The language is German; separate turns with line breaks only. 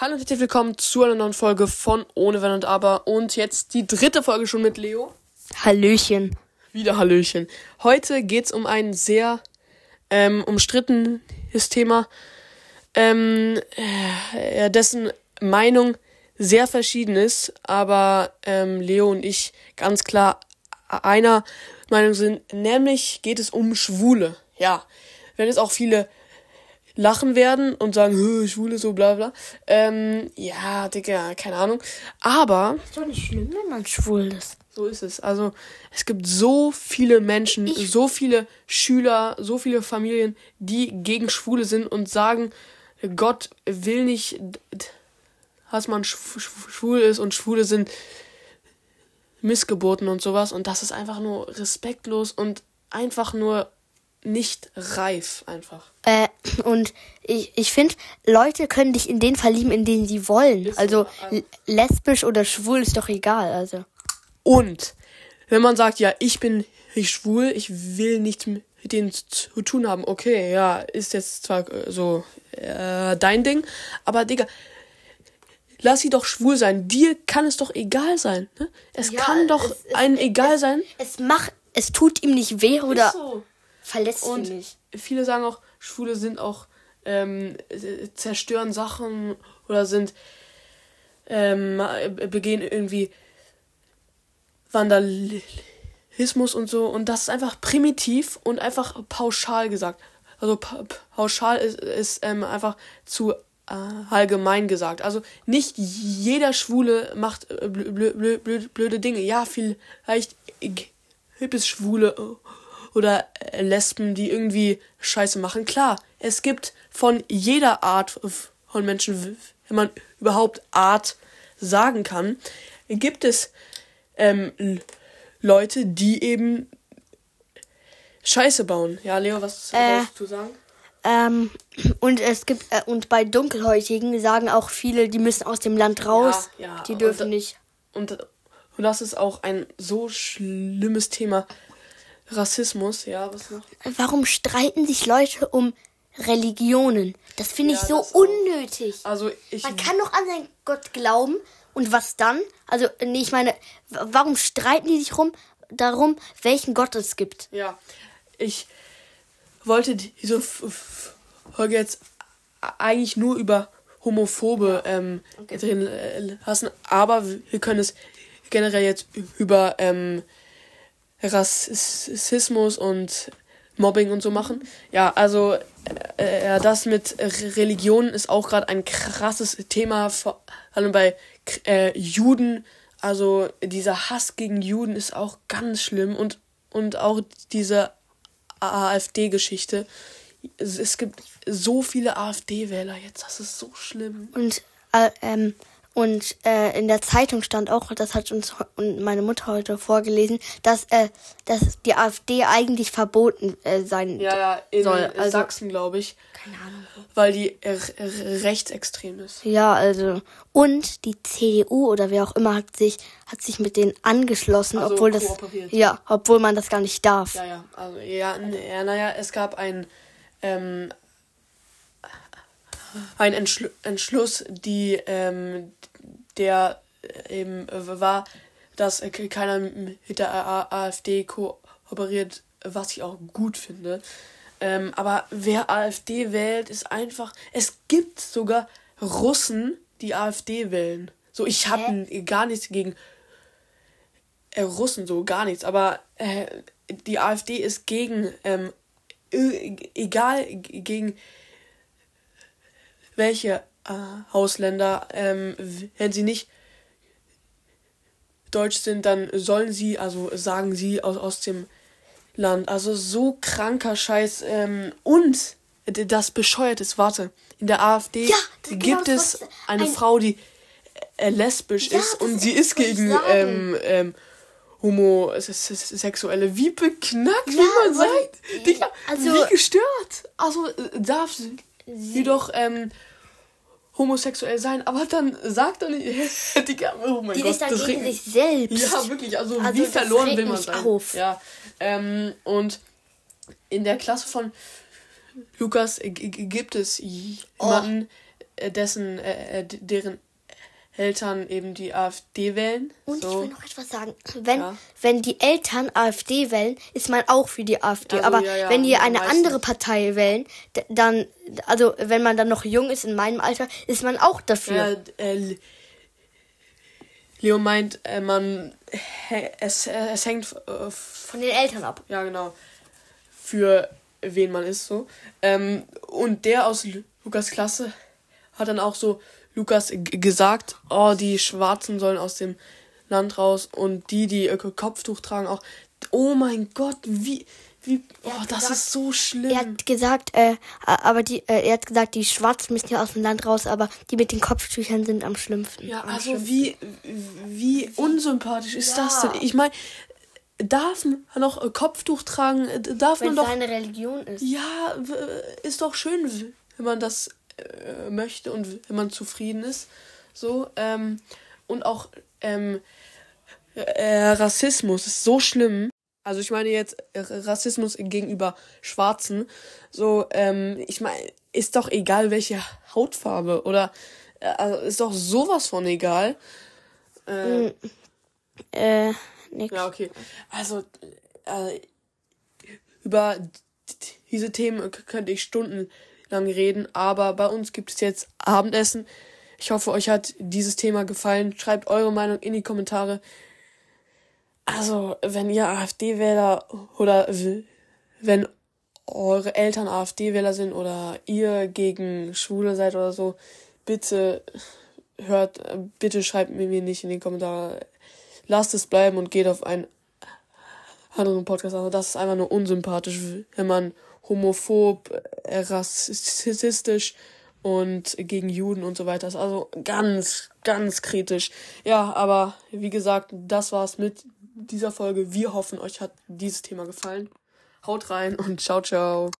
Hallo und herzlich willkommen zu einer neuen Folge von Ohne Wenn und Aber. Und jetzt die dritte Folge schon mit Leo.
Hallöchen.
Wieder Hallöchen. Heute geht's um ein sehr ähm, umstrittenes Thema, ähm, äh, dessen Meinung sehr verschieden ist, aber ähm, Leo und ich ganz klar einer Meinung sind, nämlich geht es um Schwule. Ja, wenn es auch viele lachen werden und sagen, Schwule, so bla bla. Ähm, ja, Digga, keine Ahnung. Aber.
Ist doch nicht schlimm, wenn man schwul ist.
So ist es. Also, es gibt so viele Menschen, ich so viele Schüler, so viele Familien, die gegen Schwule sind und sagen, Gott will nicht, dass man schwul ist und Schwule sind Missgeburten und sowas. Und das ist einfach nur respektlos und einfach nur nicht reif einfach.
Äh, und ich, ich finde, Leute können dich in den verlieben, in denen sie wollen. Ist also so, lesbisch oder schwul ist doch egal. Also.
Und wenn man sagt, ja, ich bin ich schwul, ich will nichts mit denen zu tun haben, okay, ja, ist jetzt zwar äh, so äh, dein Ding, aber Digga, lass sie doch schwul sein. Dir kann es doch egal sein. Ne? Es ja, kann doch es, einem es, egal
es,
sein.
Es macht, es tut ihm nicht weh oder. So verletzt
und mich. Viele sagen auch, Schwule sind auch, ähm, zerstören Sachen oder sind, ähm, begehen irgendwie Vandalismus und so. Und das ist einfach primitiv und einfach pauschal gesagt. Also pa pauschal ist, ist ähm, einfach zu äh, allgemein gesagt. Also nicht jeder Schwule macht äh, blö blö blö blöde Dinge. Ja, vielleicht gibt es Schwule oder äh, Lesben, die irgendwie Scheiße machen. Klar, es gibt von jeder Art von Menschen, wenn man überhaupt Art sagen kann, gibt es ähm, Leute, die eben Scheiße bauen. Ja, Leo, was äh, willst du sagen?
Ähm, und es gibt äh, und bei Dunkelhäutigen sagen auch viele, die müssen aus dem Land raus. Ja, ja, die dürfen
und,
nicht.
Und, und das ist auch ein so schlimmes Thema. Rassismus, ja, was noch?
Warum streiten sich Leute um Religionen? Das finde ja, ich so unnötig. Also ich Man kann doch an seinen Gott glauben und was dann? Also, nee, ich meine, warum streiten die sich rum darum, welchen Gott es gibt?
Ja, ich wollte diese Folge jetzt eigentlich nur über Homophobe ähm, okay. drin äh, lassen, aber wir können es generell jetzt über ähm, Rassismus und Mobbing und so machen. Ja, also äh, das mit Religion ist auch gerade ein krasses Thema, vor allem bei äh, Juden. Also dieser Hass gegen Juden ist auch ganz schlimm und, und auch diese AfD-Geschichte. Es gibt so viele AfD-Wähler jetzt, das ist so schlimm.
Und äh, ähm, und äh, in der Zeitung stand auch, das hat uns meine Mutter heute vorgelesen, dass, äh, dass die AfD eigentlich verboten äh, sein ja, ja,
in, soll. Also, Sachsen, glaube ich. Keine Ahnung. Weil die rechtsextrem ist.
Ja, also. Und die CDU oder wer auch immer hat sich, hat sich mit denen angeschlossen, also obwohl das. Ja, obwohl man das gar nicht darf.
Ja, ja. Also, ja, ja naja, es gab ein. Ähm, ein Entschl Entschluss, die ähm, der äh, eben war, dass keiner mit der AfD kooperiert, was ich auch gut finde. Ähm, aber wer AfD wählt, ist einfach. Es gibt sogar Russen, die AfD wählen. So, ich habe gar nichts gegen äh, Russen, so gar nichts. Aber äh, die AfD ist gegen, ähm, egal gegen welche äh, Ausländer, ähm, wenn sie nicht deutsch sind, dann sollen sie, also sagen sie aus, aus dem Land. Also so kranker Scheiß. Ähm, und das bescheuert ist, warte, in der AfD ja, gibt genau, es eine ein Frau, die äh, lesbisch ja, ist und sie ist gegen ähm, ähm, Homosexuelle. Wie beknackt, ja, wie man sagt. Digga, also, wie gestört. Also äh, darf sie, sie doch ähm, homosexuell sein, aber dann sagt er nicht, Digga, oh mein die Gott, ist das regt sich selbst. Ja, wirklich, also, also wie verloren will man sein. Auf. Ja, ähm, und in der Klasse von Lukas gibt es jemanden, äh, dessen, äh, deren Eltern eben die AfD wählen.
Und so. ich will noch etwas sagen. Wenn, ja. wenn die Eltern AfD wählen, ist man auch für die AfD. Also, Aber ja, ja, wenn die eine andere Partei wählen, dann, also wenn man dann noch jung ist in meinem Alter, ist man auch dafür. Äh,
Leo meint, äh, man es, es hängt
äh, von den Eltern ab.
Ja, genau. Für wen man ist so. Ähm, und der aus Lukas Klasse hat dann auch so Lukas gesagt, oh, die Schwarzen sollen aus dem Land raus und die, die Kopftuch tragen, auch. Oh mein Gott, wie, wie, oh, das gesagt, ist so schlimm.
Er hat gesagt, äh, aber die, äh, er hat gesagt, die Schwarzen müssen ja aus dem Land raus, aber die mit den Kopftüchern sind am schlimmsten.
Ja,
am
also schlimmsten. wie, wie unsympathisch ist ja. das denn? Ich meine, darf man noch Kopftuch tragen? Darf
Wenn
man doch.
seine Religion ist.
Ja, ist doch schön, wenn man das äh, möchte und wenn man zufrieden ist. So, ähm, und auch ähm, äh, Rassismus ist so schlimm. Also ich meine jetzt Rassismus gegenüber Schwarzen. So, ähm, ich meine, ist doch egal welche Hautfarbe oder äh, also ist doch sowas von egal. Äh, äh nix. Ja, okay. Also äh, über diese Themen könnte ich Stunden lang reden, aber bei uns gibt es jetzt Abendessen. Ich hoffe, euch hat dieses Thema gefallen. Schreibt eure Meinung in die Kommentare. Also, wenn ihr AfD-Wähler oder wenn eure Eltern AfD-Wähler sind oder ihr gegen Schwule seid oder so, bitte hört, bitte schreibt mir nicht in die Kommentare. Lasst es bleiben und geht auf einen anderen Podcast. Also, das ist einfach nur unsympathisch, wenn man homophob, äh, rassistisch und gegen Juden und so weiter ist. Also ganz, ganz kritisch. Ja, aber wie gesagt, das war's mit dieser Folge. Wir hoffen, euch hat dieses Thema gefallen. Haut rein und ciao, ciao.